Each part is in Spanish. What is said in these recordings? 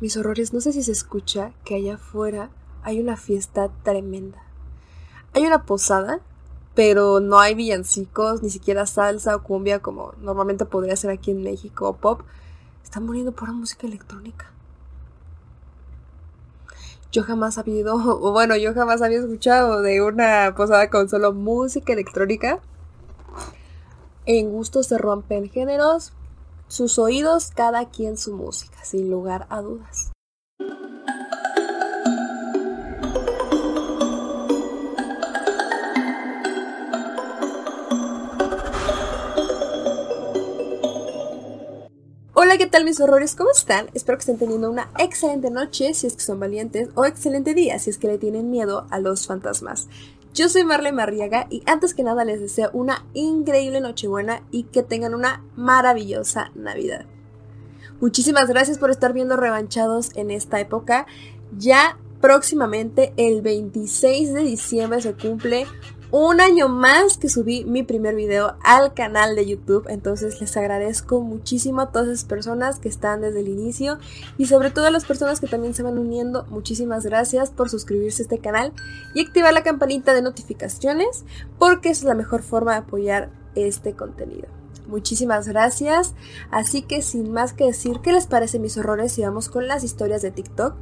Mis horrores, no sé si se escucha que allá afuera hay una fiesta tremenda. Hay una posada, pero no hay villancicos, ni siquiera salsa o cumbia como normalmente podría ser aquí en México o pop. Están muriendo por música electrónica. Yo jamás había o bueno, yo jamás había escuchado de una posada con solo música electrónica. En gustos se rompen géneros, sus oídos cada quien su música, sin lugar a dudas. Hola, ¿qué tal mis horrores? ¿Cómo están? Espero que estén teniendo una excelente noche si es que son valientes o excelente día si es que le tienen miedo a los fantasmas. Yo soy Marle Marriaga y antes que nada les deseo una increíble Nochebuena y que tengan una maravillosa Navidad. Muchísimas gracias por estar viendo revanchados en esta época. Ya próximamente el 26 de diciembre se cumple un año más que subí mi primer video al canal de YouTube. Entonces les agradezco muchísimo a todas esas personas que están desde el inicio y sobre todo a las personas que también se van uniendo. Muchísimas gracias por suscribirse a este canal y activar la campanita de notificaciones porque es la mejor forma de apoyar este contenido. Muchísimas gracias. Así que sin más que decir, ¿qué les parece mis horrores y vamos con las historias de TikTok?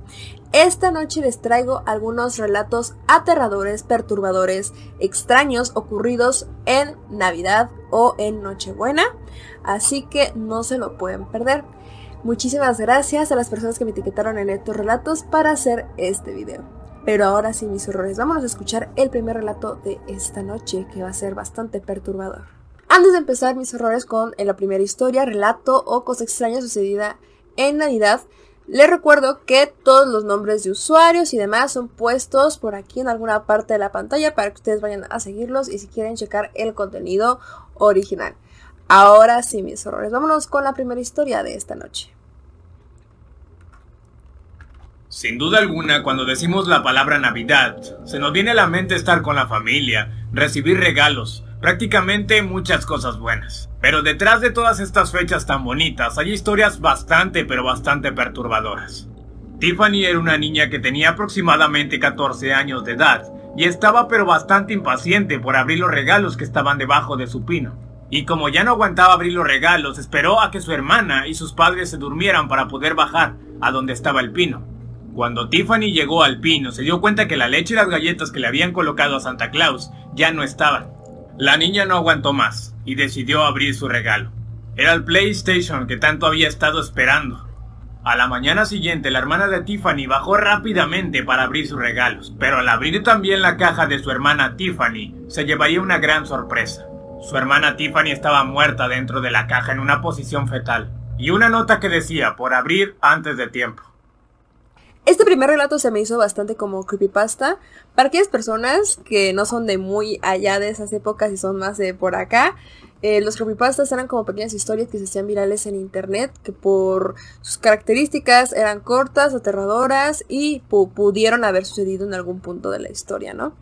Esta noche les traigo algunos relatos aterradores, perturbadores, extraños ocurridos en Navidad o en Nochebuena. Así que no se lo pueden perder. Muchísimas gracias a las personas que me etiquetaron en estos relatos para hacer este video. Pero ahora sí, mis horrores, vámonos a escuchar el primer relato de esta noche que va a ser bastante perturbador. Antes de empezar mis horrores con la primera historia, relato o cosa extraña sucedida en Navidad, les recuerdo que todos los nombres de usuarios y demás son puestos por aquí en alguna parte de la pantalla para que ustedes vayan a seguirlos y si quieren checar el contenido original. Ahora sí, mis horrores, vámonos con la primera historia de esta noche. Sin duda alguna, cuando decimos la palabra Navidad, se nos viene a la mente estar con la familia, recibir regalos, prácticamente muchas cosas buenas. Pero detrás de todas estas fechas tan bonitas hay historias bastante pero bastante perturbadoras. Tiffany era una niña que tenía aproximadamente 14 años de edad y estaba pero bastante impaciente por abrir los regalos que estaban debajo de su pino. Y como ya no aguantaba abrir los regalos, esperó a que su hermana y sus padres se durmieran para poder bajar a donde estaba el pino. Cuando Tiffany llegó al pino, se dio cuenta que la leche y las galletas que le habían colocado a Santa Claus ya no estaban. La niña no aguantó más y decidió abrir su regalo. Era el PlayStation que tanto había estado esperando. A la mañana siguiente, la hermana de Tiffany bajó rápidamente para abrir sus regalos, pero al abrir también la caja de su hermana Tiffany, se llevaría una gran sorpresa. Su hermana Tiffany estaba muerta dentro de la caja en una posición fetal, y una nota que decía por abrir antes de tiempo. Este primer relato se me hizo bastante como creepypasta. Para aquellas personas que no son de muy allá de esas épocas y son más de por acá, eh, los creepypastas eran como pequeñas historias que se hacían virales en internet, que por sus características eran cortas, aterradoras y pudieron haber sucedido en algún punto de la historia, ¿no?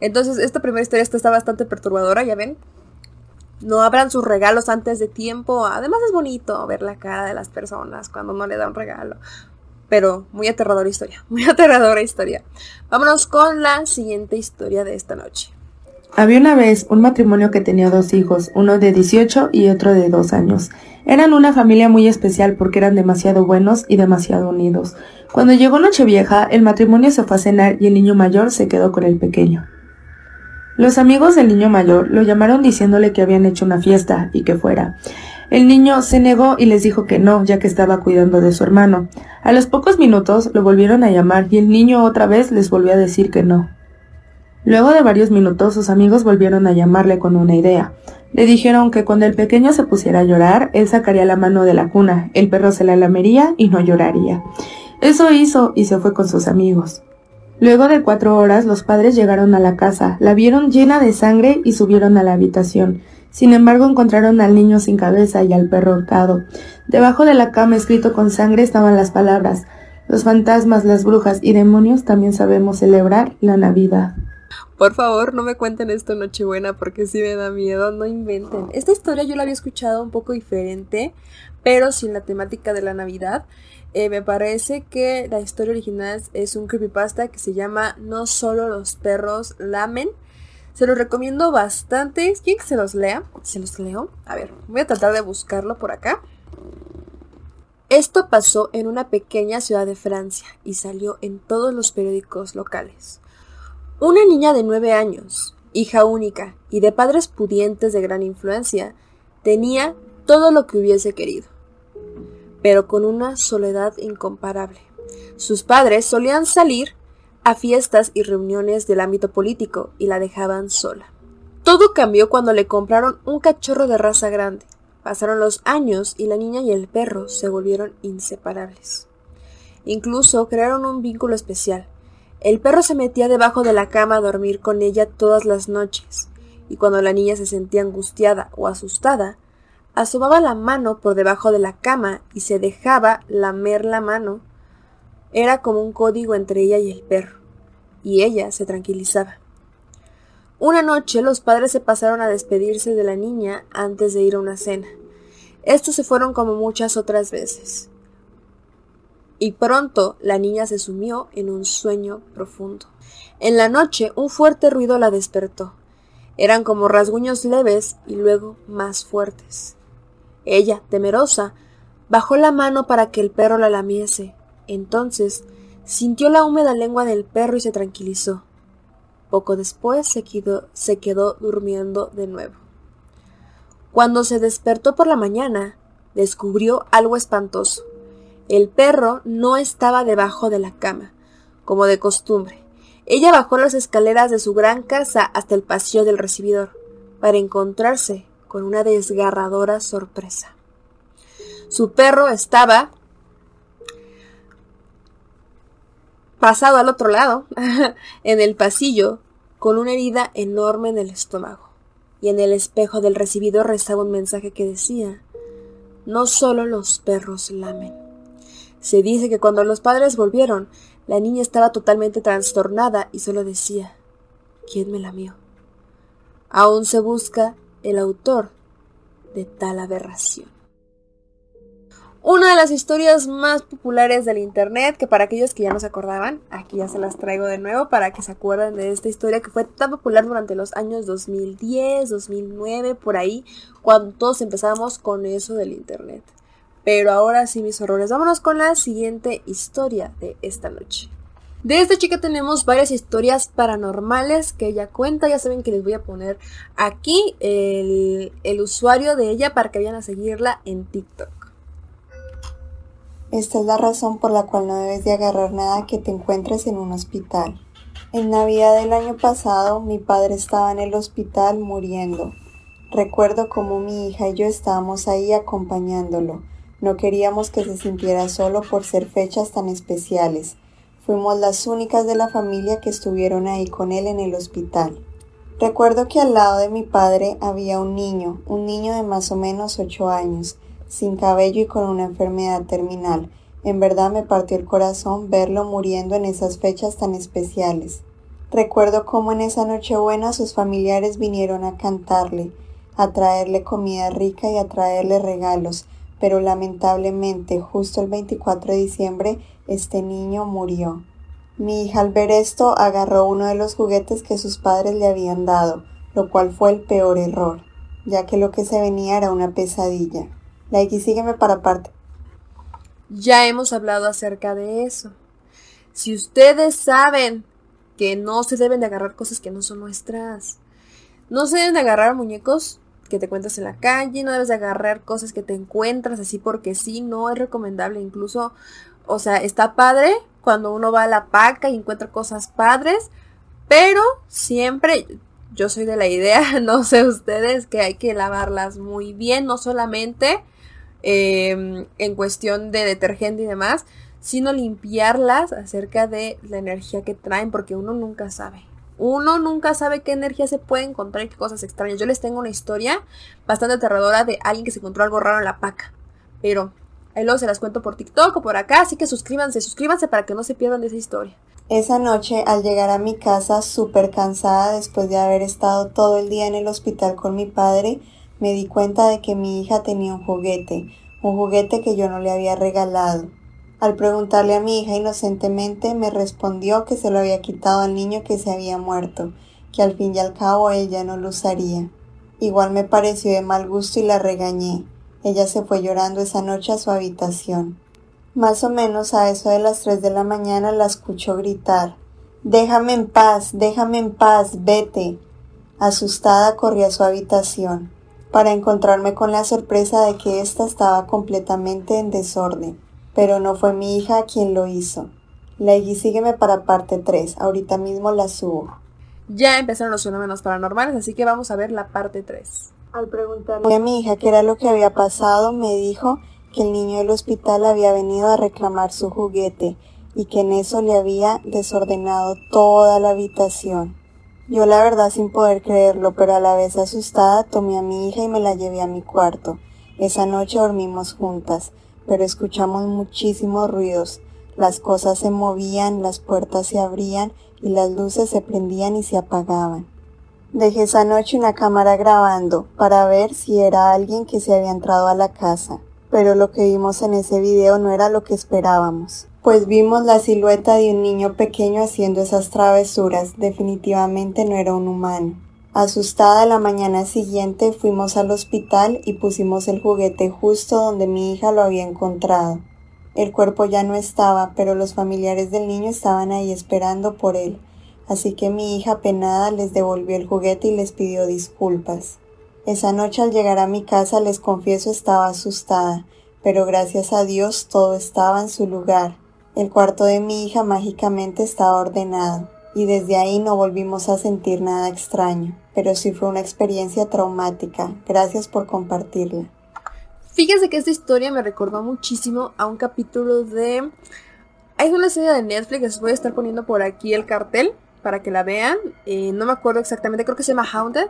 Entonces, esta primera historia está bastante perturbadora, ya ven. No abran sus regalos antes de tiempo. Además es bonito ver la cara de las personas cuando no le dan un regalo. Pero muy aterradora historia, muy aterradora historia. Vámonos con la siguiente historia de esta noche. Había una vez un matrimonio que tenía dos hijos, uno de 18 y otro de 2 años. Eran una familia muy especial porque eran demasiado buenos y demasiado unidos. Cuando llegó Nochevieja, el matrimonio se fue a cenar y el niño mayor se quedó con el pequeño. Los amigos del niño mayor lo llamaron diciéndole que habían hecho una fiesta y que fuera. El niño se negó y les dijo que no, ya que estaba cuidando de su hermano. A los pocos minutos lo volvieron a llamar y el niño otra vez les volvió a decir que no. Luego de varios minutos sus amigos volvieron a llamarle con una idea. Le dijeron que cuando el pequeño se pusiera a llorar, él sacaría la mano de la cuna, el perro se la lamería y no lloraría. Eso hizo y se fue con sus amigos. Luego de cuatro horas los padres llegaron a la casa, la vieron llena de sangre y subieron a la habitación. Sin embargo, encontraron al niño sin cabeza y al perro ahorcado. Debajo de la cama, escrito con sangre, estaban las palabras Los fantasmas, las brujas y demonios también sabemos celebrar la Navidad. Por favor, no me cuenten esto Nochebuena porque si me da miedo, no inventen. Esta historia yo la había escuchado un poco diferente, pero sin la temática de la Navidad. Eh, me parece que la historia original es un creepypasta que se llama No solo los perros lamen. Se los recomiendo bastante. ¿Quieren que se los lea? ¿Se los leo? A ver, voy a tratar de buscarlo por acá. Esto pasó en una pequeña ciudad de Francia y salió en todos los periódicos locales. Una niña de nueve años, hija única y de padres pudientes de gran influencia, tenía todo lo que hubiese querido, pero con una soledad incomparable. Sus padres solían salir a fiestas y reuniones del ámbito político y la dejaban sola. Todo cambió cuando le compraron un cachorro de raza grande. Pasaron los años y la niña y el perro se volvieron inseparables. Incluso crearon un vínculo especial. El perro se metía debajo de la cama a dormir con ella todas las noches, y cuando la niña se sentía angustiada o asustada, asomaba la mano por debajo de la cama y se dejaba lamer la mano. Era como un código entre ella y el perro, y ella se tranquilizaba. Una noche los padres se pasaron a despedirse de la niña antes de ir a una cena. Estos se fueron como muchas otras veces. Y pronto la niña se sumió en un sueño profundo. En la noche un fuerte ruido la despertó. Eran como rasguños leves y luego más fuertes. Ella, temerosa, bajó la mano para que el perro la lamiese. Entonces sintió la húmeda lengua del perro y se tranquilizó. Poco después se quedó, durmiendo de nuevo. Cuando se despertó por la mañana, descubrió algo espantoso. El perro no estaba debajo de la cama, como de costumbre. Ella bajó las escaleras de su gran casa hasta el pasillo del recibidor, para encontrarse con una desgarradora sorpresa. Su perro estaba pasado al otro lado, en el pasillo, con una herida enorme en el estómago. Y en el espejo del recibidor rezaba un mensaje que decía, no solo los perros lamen. Se dice que cuando los padres volvieron, la niña estaba totalmente trastornada y solo decía, ¿quién me lamió? Aún se busca el autor de tal aberración. Una de las historias más populares del Internet, que para aquellos que ya no se acordaban, aquí ya se las traigo de nuevo para que se acuerden de esta historia que fue tan popular durante los años 2010, 2009, por ahí, cuando todos empezamos con eso del Internet. Pero ahora sí, mis horrores, vámonos con la siguiente historia de esta noche. De esta chica tenemos varias historias paranormales que ella cuenta. Ya saben que les voy a poner aquí el, el usuario de ella para que vayan a seguirla en TikTok. Esta es la razón por la cual no debes de agarrar nada que te encuentres en un hospital. En Navidad del año pasado mi padre estaba en el hospital muriendo. Recuerdo cómo mi hija y yo estábamos ahí acompañándolo. No queríamos que se sintiera solo por ser fechas tan especiales. Fuimos las únicas de la familia que estuvieron ahí con él en el hospital. Recuerdo que al lado de mi padre había un niño, un niño de más o menos ocho años sin cabello y con una enfermedad terminal. En verdad me partió el corazón verlo muriendo en esas fechas tan especiales. Recuerdo cómo en esa Nochebuena sus familiares vinieron a cantarle, a traerle comida rica y a traerle regalos, pero lamentablemente justo el 24 de diciembre este niño murió. Mi hija al ver esto agarró uno de los juguetes que sus padres le habían dado, lo cual fue el peor error, ya que lo que se venía era una pesadilla. Like sígueme para parte. Ya hemos hablado acerca de eso. Si ustedes saben que no se deben de agarrar cosas que no son nuestras, no se deben de agarrar muñecos que te cuentas en la calle, no debes de agarrar cosas que te encuentras así porque sí, no es recomendable. Incluso, o sea, está padre cuando uno va a la paca y encuentra cosas padres, pero siempre, yo soy de la idea, no sé ustedes, que hay que lavarlas muy bien, no solamente Em, en cuestión de detergente y demás, sino limpiarlas acerca de la energía que traen, porque uno nunca sabe. Uno nunca sabe qué energía se puede encontrar y qué cosas extrañas. Yo les tengo una historia bastante aterradora de alguien que se encontró algo raro en la paca. Pero ahí luego se las cuento por TikTok o por acá, así que suscríbanse, suscríbanse para que no se pierdan de esa historia. Esa noche, al llegar a mi casa súper cansada después de haber estado todo el día en el hospital con mi padre, me di cuenta de que mi hija tenía un juguete, un juguete que yo no le había regalado. Al preguntarle a mi hija inocentemente, me respondió que se lo había quitado al niño que se había muerto, que al fin y al cabo ella no lo usaría. Igual me pareció de mal gusto y la regañé. Ella se fue llorando esa noche a su habitación. Más o menos a eso de las tres de la mañana la escucho gritar. Déjame en paz, déjame en paz, vete. Asustada corrí a su habitación, para encontrarme con la sorpresa de que ésta estaba completamente en desorden pero no fue mi hija quien lo hizo. Leggy, sígueme para parte 3, ahorita mismo la subo. Ya empezaron los fenómenos paranormales, así que vamos a ver la parte 3. Al preguntarle a mi hija qué era lo que había pasado, me dijo que el niño del hospital había venido a reclamar su juguete y que en eso le había desordenado toda la habitación. Yo la verdad sin poder creerlo, pero a la vez asustada, tomé a mi hija y me la llevé a mi cuarto. Esa noche dormimos juntas pero escuchamos muchísimos ruidos. Las cosas se movían, las puertas se abrían y las luces se prendían y se apagaban. Dejé esa noche una cámara grabando para ver si era alguien que se había entrado a la casa, pero lo que vimos en ese video no era lo que esperábamos, pues vimos la silueta de un niño pequeño haciendo esas travesuras, definitivamente no era un humano. Asustada la mañana siguiente fuimos al hospital y pusimos el juguete justo donde mi hija lo había encontrado. El cuerpo ya no estaba, pero los familiares del niño estaban ahí esperando por él, así que mi hija penada les devolvió el juguete y les pidió disculpas. Esa noche al llegar a mi casa les confieso estaba asustada, pero gracias a Dios todo estaba en su lugar. El cuarto de mi hija mágicamente estaba ordenado y desde ahí no volvimos a sentir nada extraño, pero sí fue una experiencia traumática. Gracias por compartirla. Fíjense que esta historia me recordó muchísimo a un capítulo de... Hay una serie de Netflix, les voy a estar poniendo por aquí el cartel para que la vean. Eh, no me acuerdo exactamente, creo que se llama Haunted.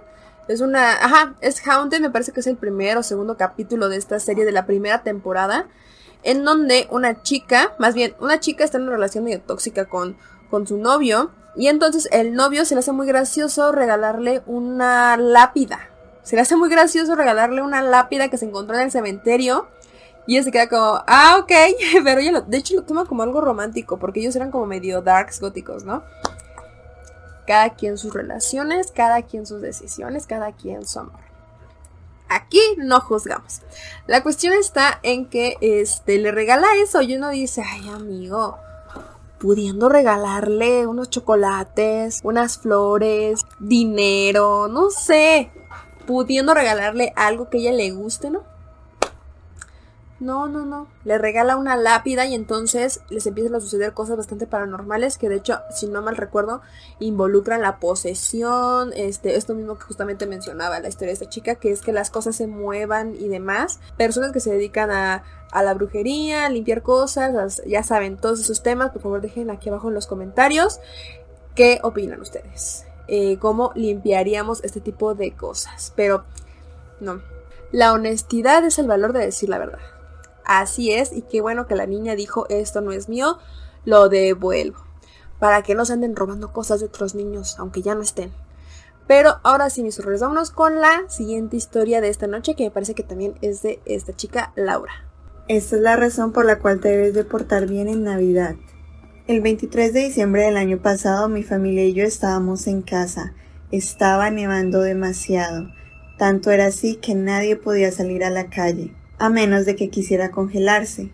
Es una... Ajá, es Haunted, me parece que es el primer o segundo capítulo de esta serie de la primera temporada. En donde una chica, más bien, una chica está en una relación medio tóxica con, con su novio y entonces el novio se le hace muy gracioso regalarle una lápida. Se le hace muy gracioso regalarle una lápida que se encontró en el cementerio. Y ella se queda como, ah, ok. Pero ella de hecho lo toma como algo romántico, porque ellos eran como medio darks góticos, ¿no? Cada quien sus relaciones, cada quien sus decisiones, cada quien su amor. Aquí no juzgamos. La cuestión está en que este, le regala eso y uno dice, ay amigo, pudiendo regalarle unos chocolates, unas flores, dinero, no sé, pudiendo regalarle algo que a ella le guste, ¿no? No, no, no. Le regala una lápida y entonces les empiezan a suceder cosas bastante paranormales que de hecho, si no mal recuerdo, involucran la posesión, este, esto mismo que justamente mencionaba la historia de esta chica, que es que las cosas se muevan y demás. Personas que se dedican a, a la brujería, a limpiar cosas, ya saben, todos esos temas, por favor dejen aquí abajo en los comentarios qué opinan ustedes. Eh, cómo limpiaríamos este tipo de cosas. Pero, no. La honestidad es el valor de decir la verdad así es y qué bueno que la niña dijo esto no es mío, lo devuelvo. Para que no se anden robando cosas de otros niños, aunque ya no estén. Pero ahora sí, mis horrores, vámonos con la siguiente historia de esta noche, que me parece que también es de esta chica, Laura. Esta es la razón por la cual te debes de portar bien en Navidad. El 23 de diciembre del año pasado mi familia y yo estábamos en casa. Estaba nevando demasiado. Tanto era así que nadie podía salir a la calle a menos de que quisiera congelarse.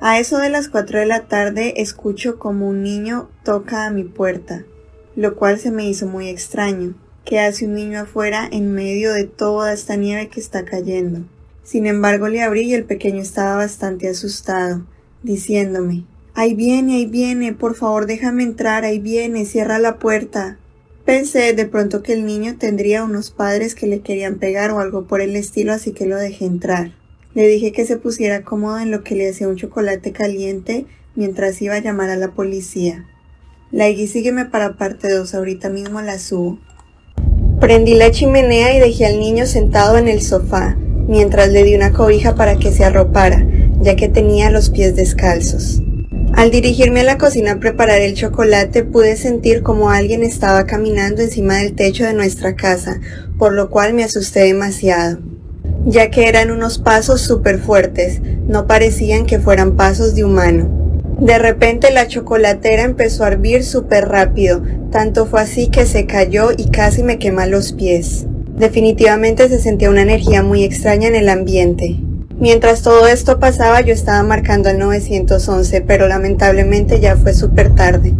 A eso de las cuatro de la tarde escucho como un niño toca a mi puerta, lo cual se me hizo muy extraño. ¿Qué hace un niño afuera en medio de toda esta nieve que está cayendo? Sin embargo, le abrí y el pequeño estaba bastante asustado, diciéndome Ahí viene, ahí viene, por favor déjame entrar, ahí viene, cierra la puerta. Pensé de pronto que el niño tendría unos padres que le querían pegar o algo por el estilo, así que lo dejé entrar. Le dije que se pusiera cómodo en lo que le hacía un chocolate caliente mientras iba a llamar a la policía. Laigui sígueme para parte 2, ahorita mismo la subo. Prendí la chimenea y dejé al niño sentado en el sofá, mientras le di una cobija para que se arropara, ya que tenía los pies descalzos. Al dirigirme a la cocina a preparar el chocolate pude sentir como alguien estaba caminando encima del techo de nuestra casa, por lo cual me asusté demasiado. Ya que eran unos pasos súper fuertes, no parecían que fueran pasos de humano. De repente la chocolatera empezó a hervir súper rápido, tanto fue así que se cayó y casi me quema los pies. Definitivamente se sentía una energía muy extraña en el ambiente. Mientras todo esto pasaba yo estaba marcando al 911, pero lamentablemente ya fue súper tarde,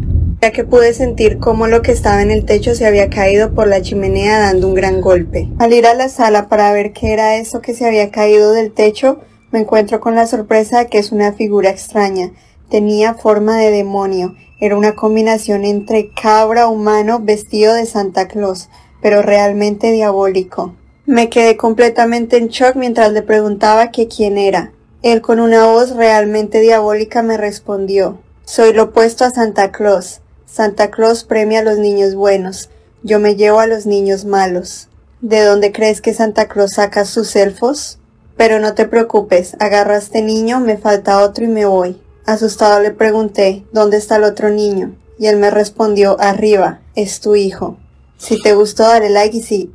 que pude sentir cómo lo que estaba en el techo se había caído por la chimenea dando un gran golpe. Al ir a la sala para ver qué era eso que se había caído del techo, me encuentro con la sorpresa de que es una figura extraña. Tenía forma de demonio. Era una combinación entre cabra humano vestido de Santa Claus, pero realmente diabólico. Me quedé completamente en shock mientras le preguntaba que quién era. Él con una voz realmente diabólica me respondió, soy lo opuesto a Santa Claus. Santa Claus premia a los niños buenos, yo me llevo a los niños malos. ¿De dónde crees que Santa Claus saca sus elfos? Pero no te preocupes, agarra a este niño, me falta otro y me voy. Asustado le pregunté, ¿dónde está el otro niño? Y él me respondió, arriba, es tu hijo. Si te gustó, dale like y sí,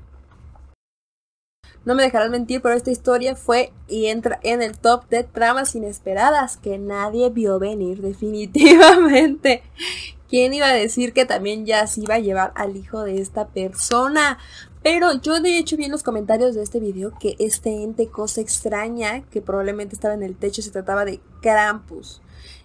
no me dejarán mentir, pero esta historia fue y entra en el top de tramas inesperadas que nadie vio venir definitivamente. ¿Quién iba a decir que también ya se iba a llevar al hijo de esta persona? Pero yo de hecho vi en los comentarios de este video que este ente cosa extraña que probablemente estaba en el techo se trataba de Krampus.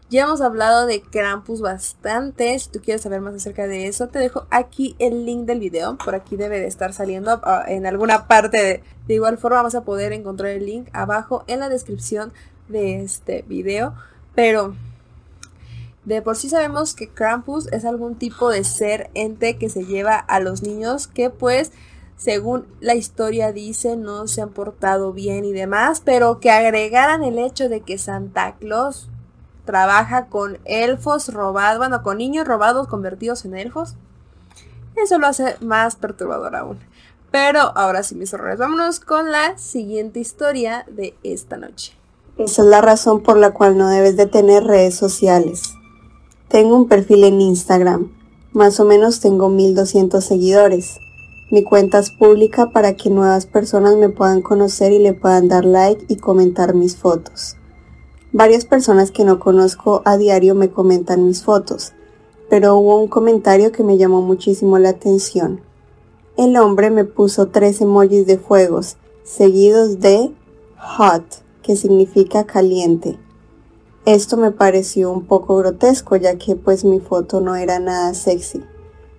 Ya hemos hablado de Krampus bastante. Si tú quieres saber más acerca de eso, te dejo aquí el link del video. Por aquí debe de estar saliendo ah, en alguna parte. De, de igual forma vas a poder encontrar el link abajo en la descripción de este video. Pero de por sí sabemos que Krampus es algún tipo de ser ente que se lleva a los niños que pues según la historia dice no se han portado bien y demás, pero que agregaran el hecho de que Santa Claus trabaja con elfos robados, bueno, con niños robados convertidos en elfos. Eso lo hace más perturbador aún. Pero ahora sí, mis horrores, vámonos con la siguiente historia de esta noche. Esa es la razón por la cual no debes de tener redes sociales. Tengo un perfil en Instagram. Más o menos tengo 1200 seguidores. Mi cuenta es pública para que nuevas personas me puedan conocer y le puedan dar like y comentar mis fotos. Varias personas que no conozco a diario me comentan mis fotos, pero hubo un comentario que me llamó muchísimo la atención. El hombre me puso tres emojis de fuegos, seguidos de hot, que significa caliente. Esto me pareció un poco grotesco ya que pues mi foto no era nada sexy.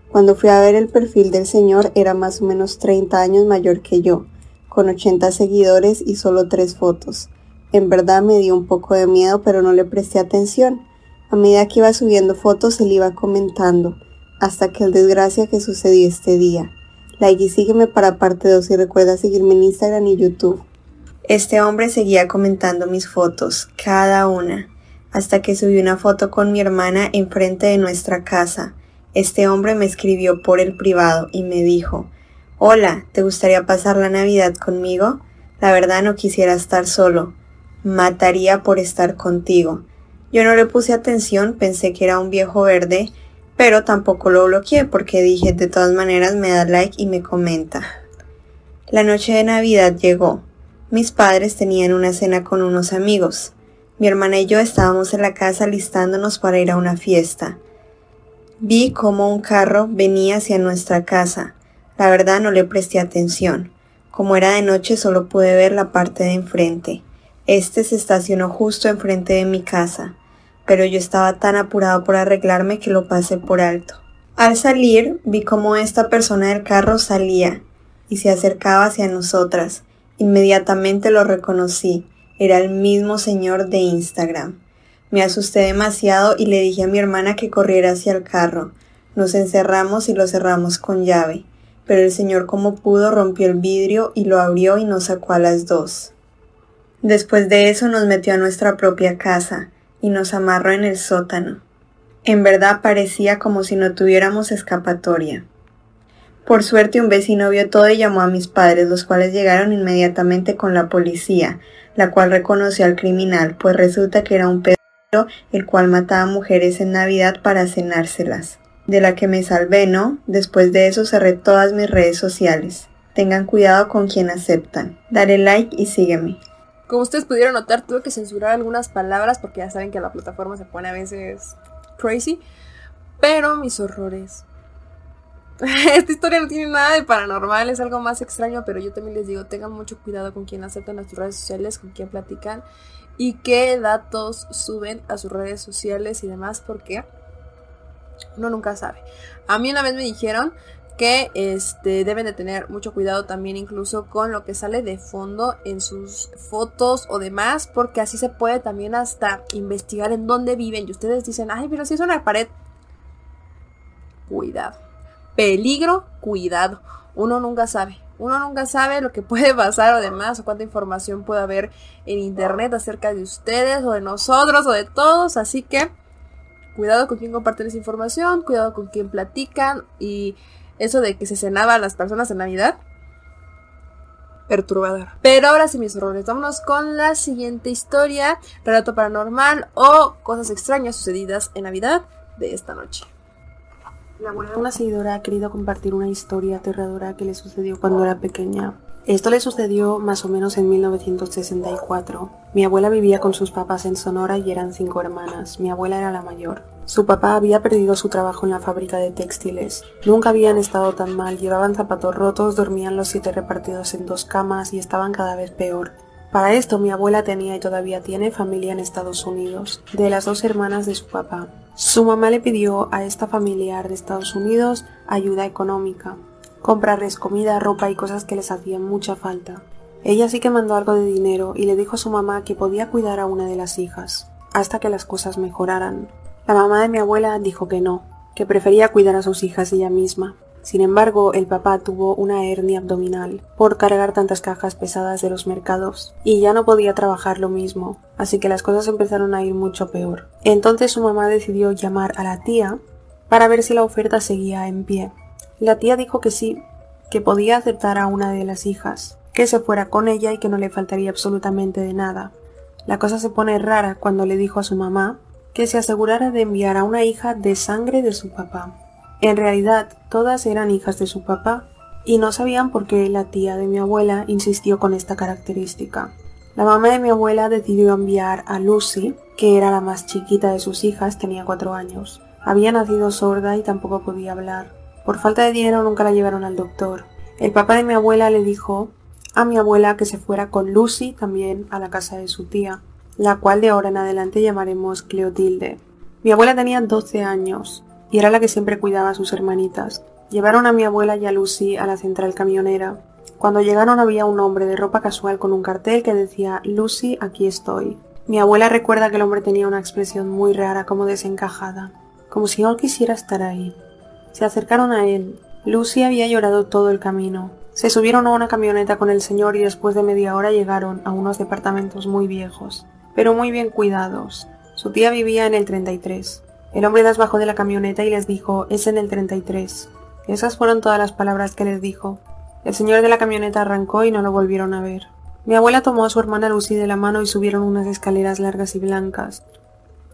Cuando fui a ver el perfil del señor era más o menos 30 años mayor que yo, con 80 seguidores y solo tres fotos. En verdad me dio un poco de miedo, pero no le presté atención. A medida que iba subiendo fotos, él iba comentando, hasta que el desgracia que sucedió este día. Like y sígueme para parte 2 y recuerda seguirme en Instagram y YouTube. Este hombre seguía comentando mis fotos, cada una, hasta que subí una foto con mi hermana enfrente de nuestra casa. Este hombre me escribió por el privado y me dijo, Hola, ¿te gustaría pasar la Navidad conmigo? La verdad no quisiera estar solo mataría por estar contigo. Yo no le puse atención, pensé que era un viejo verde, pero tampoco lo bloqueé porque dije de todas maneras me da like y me comenta. La noche de Navidad llegó. Mis padres tenían una cena con unos amigos. Mi hermana y yo estábamos en la casa listándonos para ir a una fiesta. Vi cómo un carro venía hacia nuestra casa. La verdad no le presté atención. Como era de noche solo pude ver la parte de enfrente. Este se estacionó justo enfrente de mi casa, pero yo estaba tan apurado por arreglarme que lo pasé por alto. Al salir vi cómo esta persona del carro salía y se acercaba hacia nosotras. Inmediatamente lo reconocí. Era el mismo señor de Instagram. Me asusté demasiado y le dije a mi hermana que corriera hacia el carro. Nos encerramos y lo cerramos con llave, pero el señor como pudo rompió el vidrio y lo abrió y nos sacó a las dos. Después de eso nos metió a nuestra propia casa y nos amarró en el sótano. En verdad parecía como si no tuviéramos escapatoria. Por suerte un vecino vio todo y llamó a mis padres, los cuales llegaron inmediatamente con la policía, la cual reconoció al criminal, pues resulta que era un pedro el cual mataba mujeres en Navidad para cenárselas. De la que me salvé, ¿no? Después de eso cerré todas mis redes sociales. Tengan cuidado con quien aceptan. Dale like y sígueme. Como ustedes pudieron notar, tuve que censurar algunas palabras porque ya saben que la plataforma se pone a veces crazy. Pero mis horrores. Esta historia no tiene nada de paranormal, es algo más extraño, pero yo también les digo, tengan mucho cuidado con quien aceptan las redes sociales, con quien platican y qué datos suben a sus redes sociales y demás, porque uno nunca sabe. A mí una vez me dijeron que este, deben de tener mucho cuidado también incluso con lo que sale de fondo en sus fotos o demás, porque así se puede también hasta investigar en dónde viven y ustedes dicen, ay, pero si es una pared, cuidado. Peligro, cuidado. Uno nunca sabe. Uno nunca sabe lo que puede pasar o demás, o cuánta información puede haber en internet acerca de ustedes, o de nosotros, o de todos. Así que cuidado con quién comparten esa información, cuidado con quién platican, y eso de que se cenaba a las personas en Navidad. Perturbador. Pero ahora sí, mis horrores, vámonos con la siguiente historia, relato paranormal o cosas extrañas sucedidas en Navidad de esta noche. La abuela de una seguidora ha querido compartir una historia aterradora que le sucedió cuando era pequeña. Esto le sucedió más o menos en 1964. Mi abuela vivía con sus papás en Sonora y eran cinco hermanas. Mi abuela era la mayor. Su papá había perdido su trabajo en la fábrica de textiles. Nunca habían estado tan mal, llevaban zapatos rotos, dormían los siete repartidos en dos camas y estaban cada vez peor. Para esto mi abuela tenía y todavía tiene familia en Estados Unidos, de las dos hermanas de su papá. Su mamá le pidió a esta familiar de Estados Unidos ayuda económica, comprarles comida, ropa y cosas que les hacían mucha falta. Ella sí que mandó algo de dinero y le dijo a su mamá que podía cuidar a una de las hijas, hasta que las cosas mejoraran. La mamá de mi abuela dijo que no, que prefería cuidar a sus hijas ella misma. Sin embargo, el papá tuvo una hernia abdominal por cargar tantas cajas pesadas de los mercados y ya no podía trabajar lo mismo, así que las cosas empezaron a ir mucho peor. Entonces su mamá decidió llamar a la tía para ver si la oferta seguía en pie. La tía dijo que sí, que podía aceptar a una de las hijas, que se fuera con ella y que no le faltaría absolutamente de nada. La cosa se pone rara cuando le dijo a su mamá que se asegurara de enviar a una hija de sangre de su papá. En realidad, todas eran hijas de su papá, y no sabían por qué la tía de mi abuela insistió con esta característica. La mamá de mi abuela decidió enviar a Lucy, que era la más chiquita de sus hijas, tenía cuatro años. Había nacido sorda y tampoco podía hablar. Por falta de dinero nunca la llevaron al doctor. El papá de mi abuela le dijo a mi abuela que se fuera con Lucy también a la casa de su tía, la cual de ahora en adelante llamaremos Cleotilde. Mi abuela tenía 12 años y era la que siempre cuidaba a sus hermanitas. Llevaron a mi abuela y a Lucy a la central camionera. Cuando llegaron había un hombre de ropa casual con un cartel que decía Lucy, aquí estoy. Mi abuela recuerda que el hombre tenía una expresión muy rara, como desencajada, como si no quisiera estar ahí. Se acercaron a él. Lucy había llorado todo el camino. Se subieron a una camioneta con el señor y después de media hora llegaron a unos departamentos muy viejos, pero muy bien cuidados. Su tía vivía en el 33. El hombre las bajó de la camioneta y les dijo, es en el 33. Esas fueron todas las palabras que les dijo. El señor de la camioneta arrancó y no lo volvieron a ver. Mi abuela tomó a su hermana Lucy de la mano y subieron unas escaleras largas y blancas.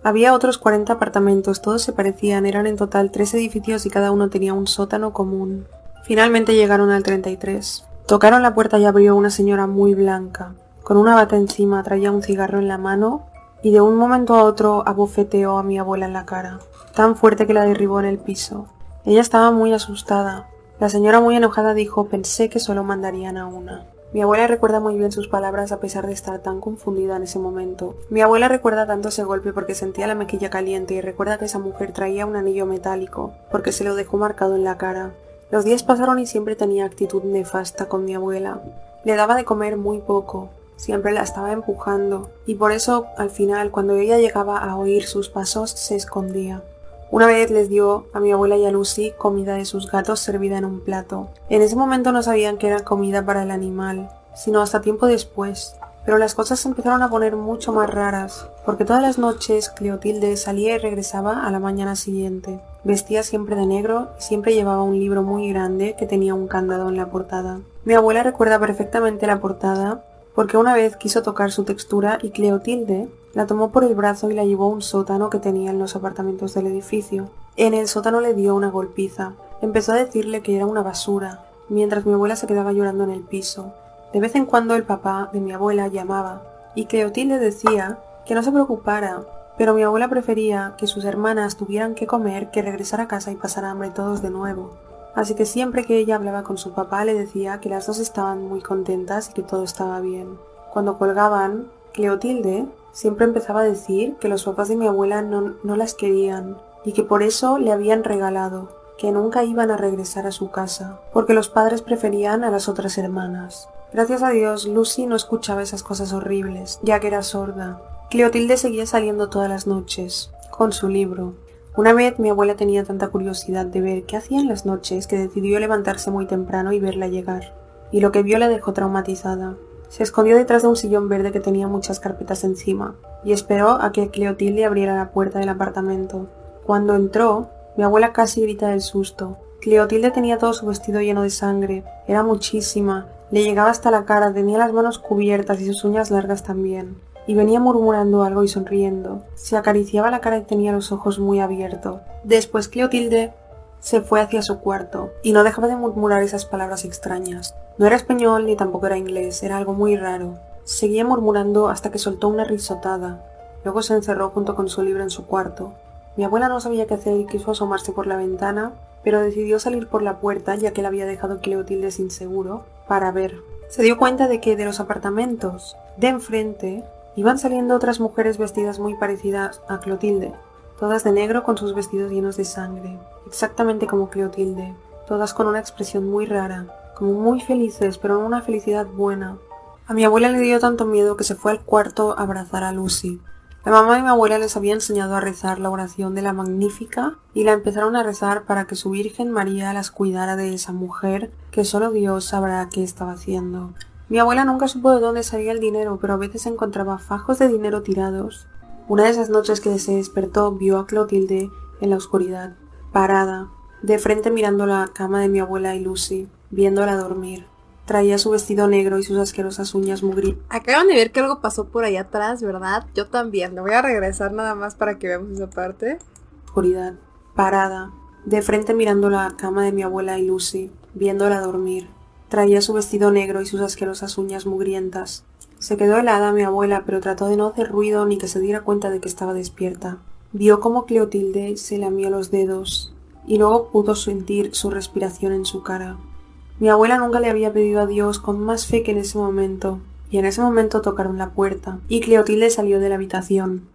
Había otros 40 apartamentos, todos se parecían, eran en total tres edificios y cada uno tenía un sótano común. Finalmente llegaron al 33. Tocaron la puerta y abrió una señora muy blanca. Con una bata encima traía un cigarro en la mano y de un momento a otro abofeteó a mi abuela en la cara, tan fuerte que la derribó en el piso. Ella estaba muy asustada. La señora muy enojada dijo pensé que solo mandarían a una. Mi abuela recuerda muy bien sus palabras a pesar de estar tan confundida en ese momento. Mi abuela recuerda tanto ese golpe porque sentía la mejilla caliente y recuerda que esa mujer traía un anillo metálico porque se lo dejó marcado en la cara. Los días pasaron y siempre tenía actitud nefasta con mi abuela. Le daba de comer muy poco, siempre la estaba empujando, y por eso al final cuando ella llegaba a oír sus pasos se escondía. Una vez les dio a mi abuela y a Lucy comida de sus gatos servida en un plato. En ese momento no sabían que era comida para el animal, sino hasta tiempo después. Pero las cosas se empezaron a poner mucho más raras, porque todas las noches Cleotilde salía y regresaba a la mañana siguiente. Vestía siempre de negro y siempre llevaba un libro muy grande que tenía un candado en la portada. Mi abuela recuerda perfectamente la portada porque una vez quiso tocar su textura y Cleotilde la tomó por el brazo y la llevó a un sótano que tenía en los apartamentos del edificio. En el sótano le dio una golpiza. Empezó a decirle que era una basura. mientras mi abuela se quedaba llorando en el piso. De vez en cuando el papá de mi abuela llamaba, y Cleotilde decía que no se preocupara, pero mi abuela prefería que sus hermanas tuvieran que comer que regresar a casa y pasar hambre todos de nuevo. Así que siempre que ella hablaba con su papá le decía que las dos estaban muy contentas y que todo estaba bien. Cuando colgaban, Cleotilde siempre empezaba a decir que los papás de mi abuela no, no las querían y que por eso le habían regalado, que nunca iban a regresar a su casa, porque los padres preferían a las otras hermanas. Gracias a Dios, Lucy no escuchaba esas cosas horribles, ya que era sorda. Cleotilde seguía saliendo todas las noches, con su libro, una vez mi abuela tenía tanta curiosidad de ver qué hacía en las noches que decidió levantarse muy temprano y verla llegar, y lo que vio la dejó traumatizada. Se escondió detrás de un sillón verde que tenía muchas carpetas encima, y esperó a que Cleotilde abriera la puerta del apartamento. Cuando entró, mi abuela casi grita del susto. Cleotilde tenía todo su vestido lleno de sangre, era muchísima, le llegaba hasta la cara, tenía las manos cubiertas y sus uñas largas también y venía murmurando algo y sonriendo. Se acariciaba la cara y tenía los ojos muy abiertos. Después Cleotilde se fue hacia su cuarto y no dejaba de murmurar esas palabras extrañas. No era español ni tampoco era inglés, era algo muy raro. Seguía murmurando hasta que soltó una risotada. Luego se encerró junto con su libro en su cuarto. Mi abuela no sabía qué hacer y quiso asomarse por la ventana, pero decidió salir por la puerta ya que la había dejado Cleotilde sin seguro para ver. Se dio cuenta de que de los apartamentos de enfrente Iban saliendo otras mujeres vestidas muy parecidas a Clotilde, todas de negro con sus vestidos llenos de sangre, exactamente como Clotilde, todas con una expresión muy rara, como muy felices, pero no una felicidad buena. A mi abuela le dio tanto miedo que se fue al cuarto a abrazar a Lucy. La mamá de mi abuela les había enseñado a rezar la oración de la Magnífica y la empezaron a rezar para que su Virgen María las cuidara de esa mujer que solo Dios sabrá qué estaba haciendo. Mi abuela nunca supo de dónde salía el dinero, pero a veces encontraba fajos de dinero tirados. Una de esas noches que se despertó vio a Clotilde en la oscuridad, parada, de frente mirando la cama de mi abuela y Lucy, viéndola dormir. Traía su vestido negro y sus asquerosas uñas mugrientas. Acaban de ver que algo pasó por ahí atrás, ¿verdad? Yo también. Le voy a regresar nada más para que veamos esa parte. Oscuridad, parada, de frente mirando la cama de mi abuela y Lucy, viéndola dormir. Traía su vestido negro y sus asquerosas uñas mugrientas. Se quedó helada mi abuela, pero trató de no hacer ruido ni que se diera cuenta de que estaba despierta. Vio cómo Cleotilde se lamió los dedos y luego pudo sentir su respiración en su cara. Mi abuela nunca le había pedido a Dios con más fe que en ese momento, y en ese momento tocaron la puerta, y Cleotilde salió de la habitación.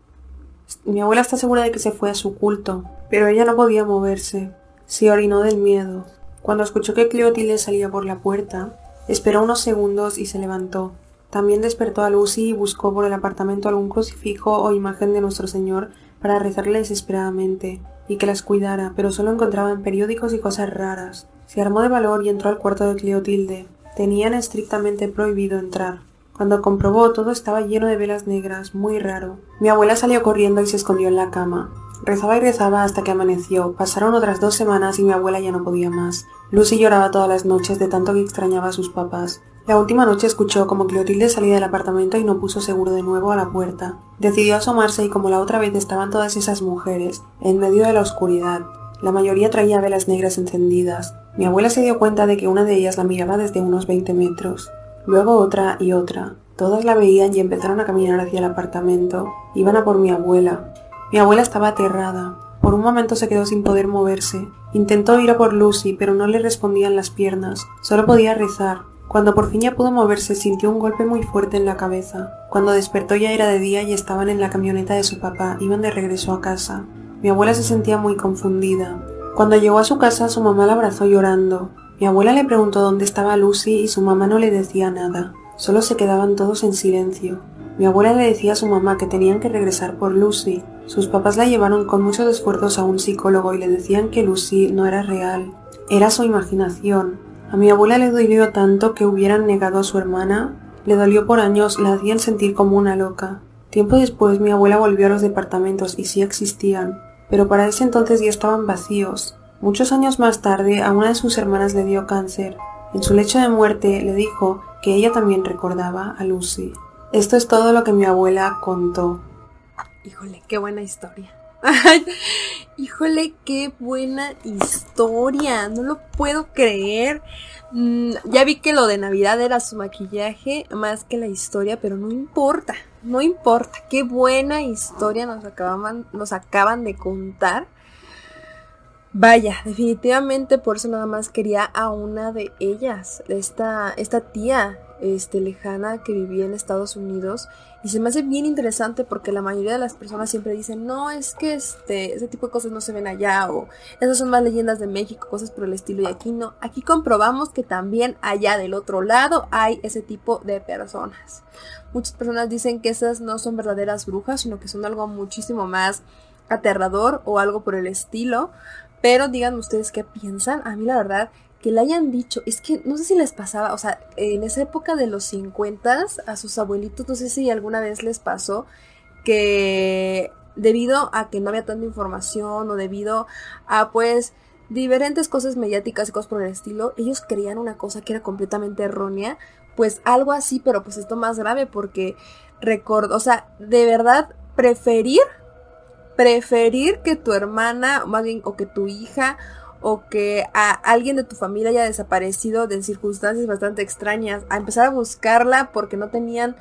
Mi abuela está segura de que se fue a su culto, pero ella no podía moverse. Se orinó del miedo. Cuando escuchó que Cleotilde salía por la puerta, esperó unos segundos y se levantó. También despertó a Lucy y buscó por el apartamento algún crucifijo o imagen de nuestro Señor para rezarle desesperadamente y que las cuidara, pero solo encontraban periódicos y cosas raras. Se armó de valor y entró al cuarto de Cleotilde. Tenían estrictamente prohibido entrar. Cuando comprobó todo estaba lleno de velas negras, muy raro. Mi abuela salió corriendo y se escondió en la cama. Rezaba y rezaba hasta que amaneció. Pasaron otras dos semanas y mi abuela ya no podía más. Lucy lloraba todas las noches de tanto que extrañaba a sus papás. La última noche escuchó como Cleotilde salía del apartamento y no puso seguro de nuevo a la puerta. Decidió asomarse y como la otra vez estaban todas esas mujeres, en medio de la oscuridad. La mayoría traía velas negras encendidas. Mi abuela se dio cuenta de que una de ellas la miraba desde unos 20 metros. Luego otra y otra. Todas la veían y empezaron a caminar hacia el apartamento. Iban a por mi abuela. Mi abuela estaba aterrada. Por un momento se quedó sin poder moverse. Intentó ir a por Lucy, pero no le respondían las piernas. Solo podía rezar. Cuando por fin ya pudo moverse, sintió un golpe muy fuerte en la cabeza. Cuando despertó ya era de día y estaban en la camioneta de su papá. Iban de regreso a casa. Mi abuela se sentía muy confundida. Cuando llegó a su casa, su mamá la abrazó llorando. Mi abuela le preguntó dónde estaba Lucy y su mamá no le decía nada. Solo se quedaban todos en silencio. Mi abuela le decía a su mamá que tenían que regresar por Lucy, sus papás la llevaron con muchos esfuerzos a un psicólogo y le decían que Lucy no era real, era su imaginación. A mi abuela le dolió tanto que hubieran negado a su hermana, le dolió por años, la hacían sentir como una loca. Tiempo después mi abuela volvió a los departamentos y sí existían, pero para ese entonces ya estaban vacíos. Muchos años más tarde a una de sus hermanas le dio cáncer. En su lecho de muerte le dijo que ella también recordaba a Lucy. Esto es todo lo que mi abuela contó. Híjole, qué buena historia. híjole, qué buena historia. No lo puedo creer. Mm, ya vi que lo de Navidad era su maquillaje más que la historia, pero no importa. No importa. Qué buena historia nos acaban, nos acaban de contar. Vaya, definitivamente por eso nada más quería a una de ellas, esta, esta tía este, lejana que vivía en Estados Unidos. Y se me hace bien interesante porque la mayoría de las personas siempre dicen, no, es que este, ese tipo de cosas no se ven allá o esas son más leyendas de México, cosas por el estilo. Y aquí no, aquí comprobamos que también allá del otro lado hay ese tipo de personas. Muchas personas dicen que esas no son verdaderas brujas, sino que son algo muchísimo más aterrador o algo por el estilo. Pero díganme ustedes qué piensan. A mí la verdad que le hayan dicho, es que no sé si les pasaba, o sea, en esa época de los 50 a sus abuelitos, no sé si alguna vez les pasó que debido a que no había tanta información o debido a pues diferentes cosas mediáticas y cosas por el estilo, ellos creían una cosa que era completamente errónea, pues algo así, pero pues esto más grave porque recuerdo, o sea, de verdad preferir preferir que tu hermana, más bien, o que tu hija, o que a alguien de tu familia haya desaparecido de circunstancias bastante extrañas, a empezar a buscarla porque no tenían,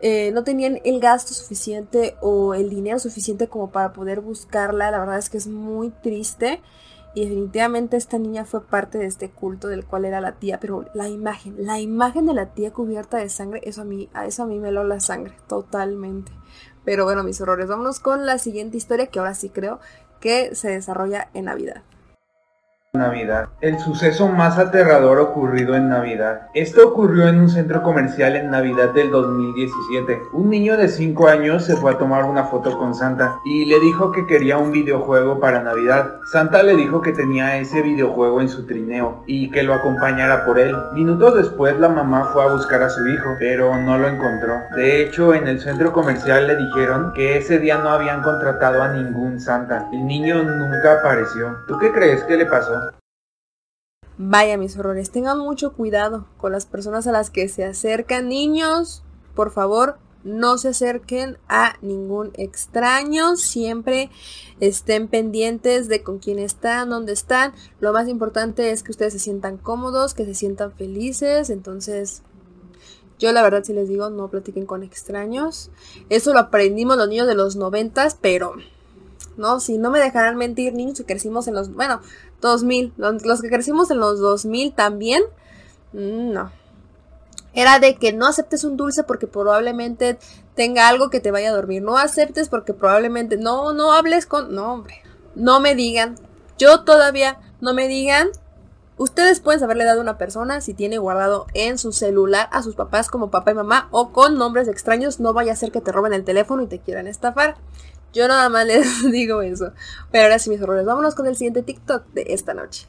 eh, no tenían el gasto suficiente o el dinero suficiente como para poder buscarla. La verdad es que es muy triste. Y definitivamente esta niña fue parte de este culto del cual era la tía, pero la imagen, la imagen de la tía cubierta de sangre, eso a mí, a eso a mí me lo la sangre, totalmente. Pero bueno, mis horrores, vámonos con la siguiente historia que ahora sí creo que se desarrolla en Navidad. Navidad. El suceso más aterrador ocurrido en Navidad. Esto ocurrió en un centro comercial en Navidad del 2017. Un niño de 5 años se fue a tomar una foto con Santa y le dijo que quería un videojuego para Navidad. Santa le dijo que tenía ese videojuego en su trineo y que lo acompañara por él. Minutos después la mamá fue a buscar a su hijo, pero no lo encontró. De hecho, en el centro comercial le dijeron que ese día no habían contratado a ningún Santa. El niño nunca apareció. ¿Tú qué crees que le pasó? Vaya mis horrores, tengan mucho cuidado con las personas a las que se acercan. Niños, por favor, no se acerquen a ningún extraño. Siempre estén pendientes de con quién están, dónde están. Lo más importante es que ustedes se sientan cómodos, que se sientan felices. Entonces, yo la verdad si les digo, no platiquen con extraños. Eso lo aprendimos los niños de los noventas, pero ¿no? Si no me dejarán mentir, niños que crecimos en los, bueno, 2000, los que crecimos en los 2000 también, mm, no. Era de que no aceptes un dulce porque probablemente tenga algo que te vaya a dormir. No aceptes porque probablemente no, no hables con, no, hombre. No me digan. Yo todavía no me digan. Ustedes pueden haberle dado a una persona si tiene guardado en su celular a sus papás como papá y mamá o con nombres extraños. No vaya a ser que te roben el teléfono y te quieran estafar. Yo nada más les digo eso. Pero ahora sí, mis horrores, vámonos con el siguiente TikTok de esta noche.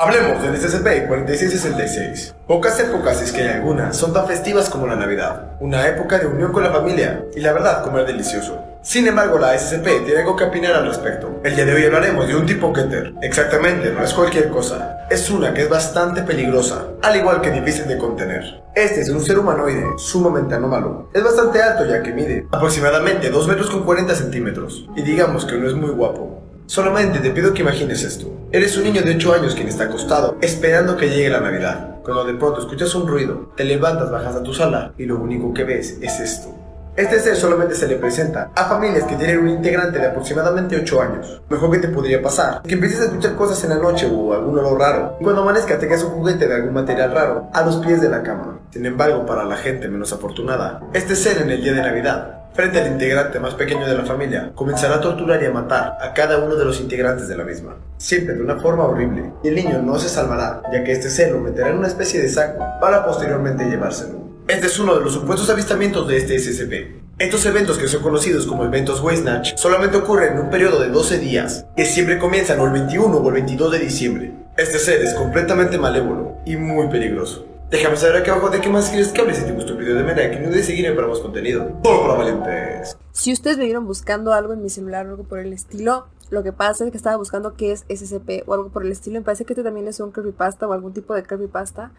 Hablemos del SCP-4666. Pocas épocas, es que hay algunas, son tan festivas como la Navidad. Una época de unión con la familia y la verdad, comer delicioso. Sin embargo, la SCP tiene algo que opinar al respecto. El día de hoy hablaremos de un tipo Keter. Exactamente, no es cualquier cosa. Es una que es bastante peligrosa, al igual que difícil de contener. Este es un ser humanoide sumamente anómalo. Es bastante alto ya que mide aproximadamente 2 metros con 40 centímetros. Y digamos que no es muy guapo. Solamente te pido que imagines esto. Eres un niño de 8 años quien está acostado, esperando que llegue la Navidad. Cuando de pronto escuchas un ruido, te levantas, bajas a tu sala y lo único que ves es esto. Este ser solamente se le presenta a familias que tienen un integrante de aproximadamente 8 años. Mejor que te podría pasar, que empieces a escuchar cosas en la noche o algún olor raro, y cuando amanezca tengas un juguete de algún material raro a los pies de la cama. Sin embargo, para la gente menos afortunada, este ser en el día de Navidad frente al integrante más pequeño de la familia, comenzará a torturar y a matar a cada uno de los integrantes de la misma, siempre de una forma horrible, y el niño no se salvará, ya que este ser lo meterá en una especie de saco para posteriormente llevárselo. Este es uno de los supuestos avistamientos de este SCP. Estos eventos que son conocidos como eventos Waysnatch solamente ocurren en un periodo de 12 días, que siempre comienzan el 21 o el 22 de diciembre. Este ser es completamente malévolo y muy peligroso. Déjame saber aquí abajo de qué más quieres que hable si te gustó el video de manera que no de seguirme para más contenido. Todo para valientes. Si ustedes me vieron buscando algo en mi celular o algo por el estilo, lo que pasa es que estaba buscando qué es SCP o algo por el estilo. Me parece que este también es un creepypasta o algún tipo de creepypasta.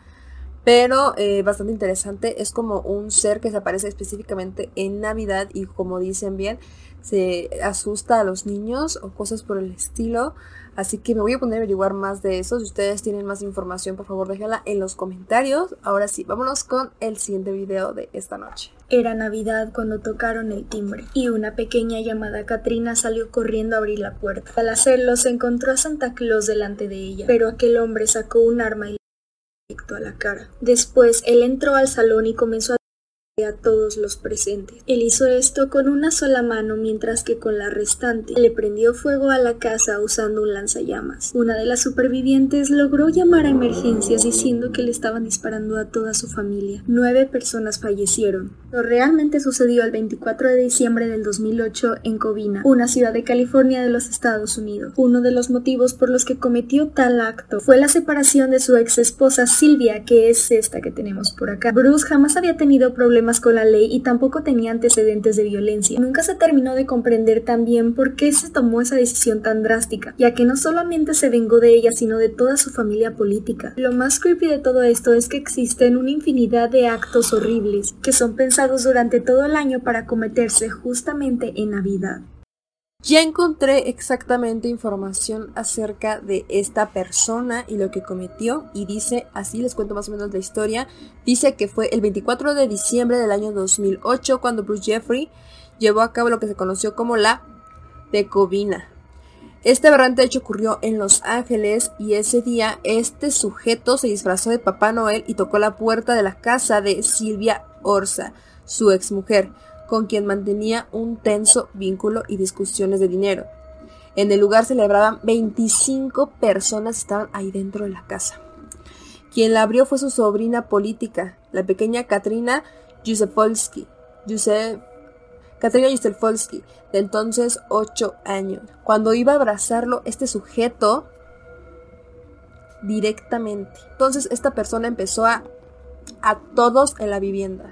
Pero eh, bastante interesante. Es como un ser que se aparece específicamente en Navidad y como dicen bien, se asusta a los niños o cosas por el estilo. Así que me voy a poner a averiguar más de eso. Si ustedes tienen más información, por favor déjenla en los comentarios. Ahora sí, vámonos con el siguiente video de esta noche. Era Navidad cuando tocaron el timbre y una pequeña llamada Katrina salió corriendo a abrir la puerta. Al hacerlo se encontró a Santa Claus delante de ella, pero aquel hombre sacó un arma y a la cara. Después él entró al salón y comenzó a a todos los presentes. Él hizo esto con una sola mano mientras que con la restante le prendió fuego a la casa usando un lanzallamas. Una de las supervivientes logró llamar a emergencias diciendo que le estaban disparando a toda su familia. Nueve personas fallecieron. Lo realmente sucedió el 24 de diciembre del 2008 en Covina, una ciudad de California de los Estados Unidos. Uno de los motivos por los que cometió tal acto fue la separación de su ex esposa Silvia, que es esta que tenemos por acá. Bruce jamás había tenido problemas con la ley y tampoco tenía antecedentes de violencia. Nunca se terminó de comprender también por qué se tomó esa decisión tan drástica, ya que no solamente se vengó de ella, sino de toda su familia política. Lo más creepy de todo esto es que existen una infinidad de actos horribles que son pensados durante todo el año para cometerse justamente en Navidad. Ya encontré exactamente información acerca de esta persona y lo que cometió y dice, así les cuento más o menos la historia, dice que fue el 24 de diciembre del año 2008 cuando Bruce Jeffrey llevó a cabo lo que se conoció como la Decovina. Este aberrante hecho ocurrió en Los Ángeles y ese día este sujeto se disfrazó de Papá Noel y tocó la puerta de la casa de Silvia Orsa, su exmujer con quien mantenía un tenso vínculo y discusiones de dinero. En el lugar celebraban 25 personas estaban ahí dentro de la casa. Quien la abrió fue su sobrina política, la pequeña Katrina Józefowski. Katrina de entonces 8 años. Cuando iba a abrazarlo, este sujeto directamente. Entonces esta persona empezó a a todos en la vivienda.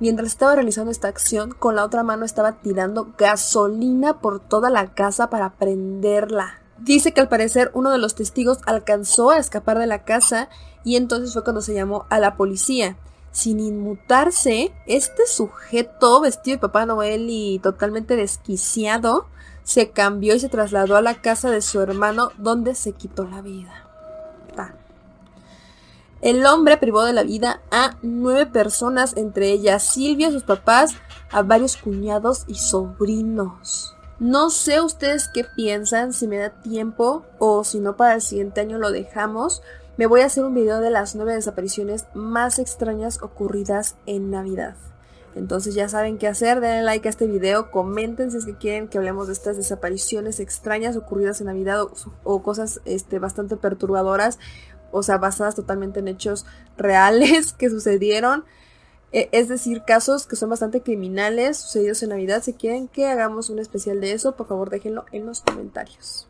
Mientras estaba realizando esta acción, con la otra mano estaba tirando gasolina por toda la casa para prenderla. Dice que al parecer uno de los testigos alcanzó a escapar de la casa y entonces fue cuando se llamó a la policía. Sin inmutarse, este sujeto vestido de Papá Noel y totalmente desquiciado se cambió y se trasladó a la casa de su hermano donde se quitó la vida. El hombre privó de la vida a nueve personas, entre ellas Silvia, sus papás, a varios cuñados y sobrinos. No sé ustedes qué piensan, si me da tiempo o si no para el siguiente año lo dejamos. Me voy a hacer un video de las nueve desapariciones más extrañas ocurridas en Navidad. Entonces ya saben qué hacer, denle like a este video, comenten si es que quieren que hablemos de estas desapariciones extrañas ocurridas en Navidad o, cosas este, bastante perturbadoras o sea, basadas totalmente en hechos reales que sucedieron. E, es decir, casos que son bastante criminales sucedidos en Navidad. Si quieren que hagamos un especial de eso, por favor déjenlo en los comentarios.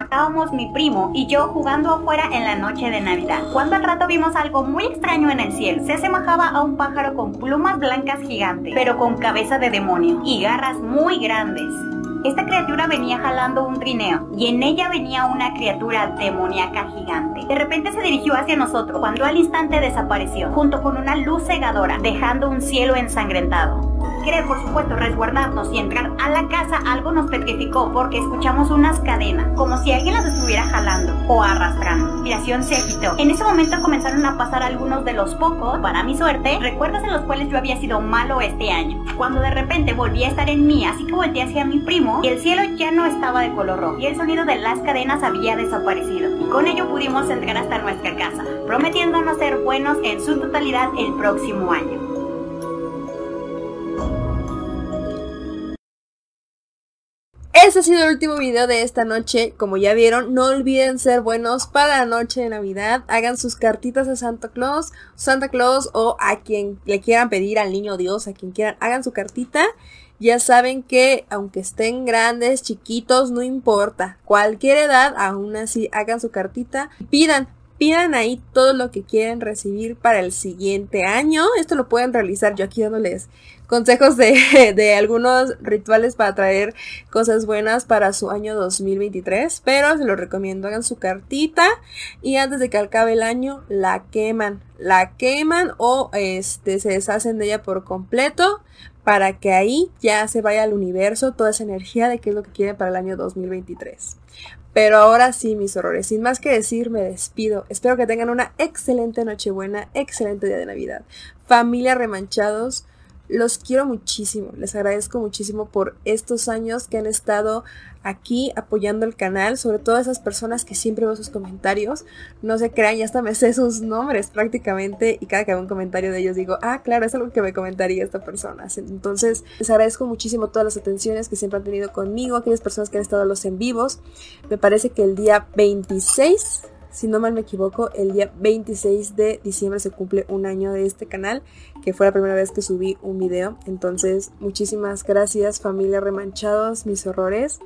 Estábamos mi primo y yo jugando afuera en la noche de Navidad, cuando al rato vimos algo muy extraño en el cielo. Se asemejaba a un pájaro con plumas blancas gigantes, pero con cabeza de demonio y garras muy grandes. Esta criatura venía jalando un trineo y en ella venía una criatura demoníaca gigante. De repente se dirigió hacia nosotros cuando al instante desapareció, junto con una luz cegadora, dejando un cielo ensangrentado. Querer, por supuesto, resguardarnos y entrar a la casa algo nos petrificó porque escuchamos unas cadenas, como si alguien las estuviera jalando o arrastrando. La se agitó. En ese momento comenzaron a pasar algunos de los pocos, para mi suerte, recuerdos en los cuales yo había sido malo este año. Cuando de repente volví a estar en mí, así que volteé hacia mi primo y el cielo ya no estaba de color rojo y el sonido de las cadenas había desaparecido. Y con ello pudimos entrar hasta nuestra casa, prometiéndonos ser buenos en su totalidad el próximo año. Este ha sido el último video de esta noche. Como ya vieron, no olviden ser buenos para la noche de Navidad. Hagan sus cartitas a Santa Claus, Santa Claus o a quien le quieran pedir al niño Dios, a quien quieran. Hagan su cartita ya saben que aunque estén grandes, chiquitos, no importa. Cualquier edad, aún así hagan su cartita. Pidan, pidan ahí todo lo que quieren recibir para el siguiente año. Esto lo pueden realizar yo aquí dándoles consejos de, de, algunos rituales para traer cosas buenas para su año 2023. Pero se lo recomiendo, hagan su cartita y antes de que acabe el año la queman. La queman o este, se deshacen de ella por completo para que ahí ya se vaya al universo toda esa energía de qué es lo que quieren para el año 2023. Pero ahora sí, mis horrores, sin más que decir, me despido. Espero que tengan una excelente Nochebuena, excelente día de Navidad. Familia Remanchados, los quiero muchísimo, les agradezco muchísimo por estos años que han estado aquí apoyando el canal, sobre todo esas personas que siempre veo sus comentarios, no se crean, ya hasta me sé sus nombres prácticamente y cada que hago un comentario de ellos digo, ah, claro, es algo que me comentaría esta persona. Entonces, les agradezco muchísimo todas las atenciones que siempre han tenido conmigo, aquellas personas que han estado los en vivos. Me parece que el día 26 si no mal me equivoco, el día 26 de diciembre se cumple un año de este canal, que fue la primera vez que subí un video. Entonces, muchísimas gracias familia Remanchados, mis horrores.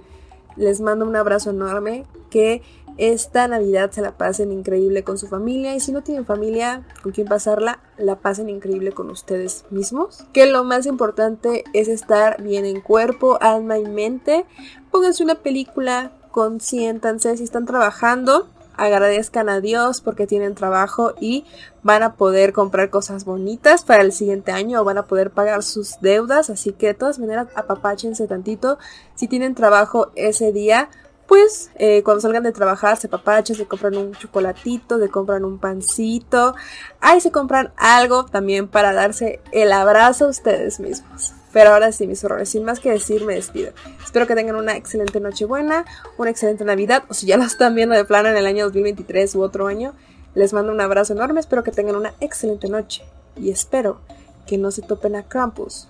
Les mando un abrazo enorme, que esta Navidad se la pasen increíble con su familia y si no tienen familia con quien pasarla, la pasen increíble con ustedes mismos. Que lo más importante es estar bien en cuerpo, alma y mente. Pónganse una película, consiéntanse si están trabajando agradezcan a Dios porque tienen trabajo y van a poder comprar cosas bonitas para el siguiente año o van a poder pagar sus deudas. Así que de todas maneras apapáchense tantito. Si tienen trabajo ese día, pues eh, cuando salgan de trabajar se apapachen, se compran un chocolatito, se compran un pancito. Ahí se compran algo también para darse el abrazo a ustedes mismos. Pero ahora sí, mis horrores, sin más que decir, me despido. Espero que tengan una excelente Nochebuena, una excelente Navidad, o si ya lo están viendo de plano en el año 2023 u otro año, les mando un abrazo enorme, espero que tengan una excelente noche y espero que no se topen a Krampus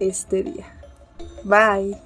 este día. Bye.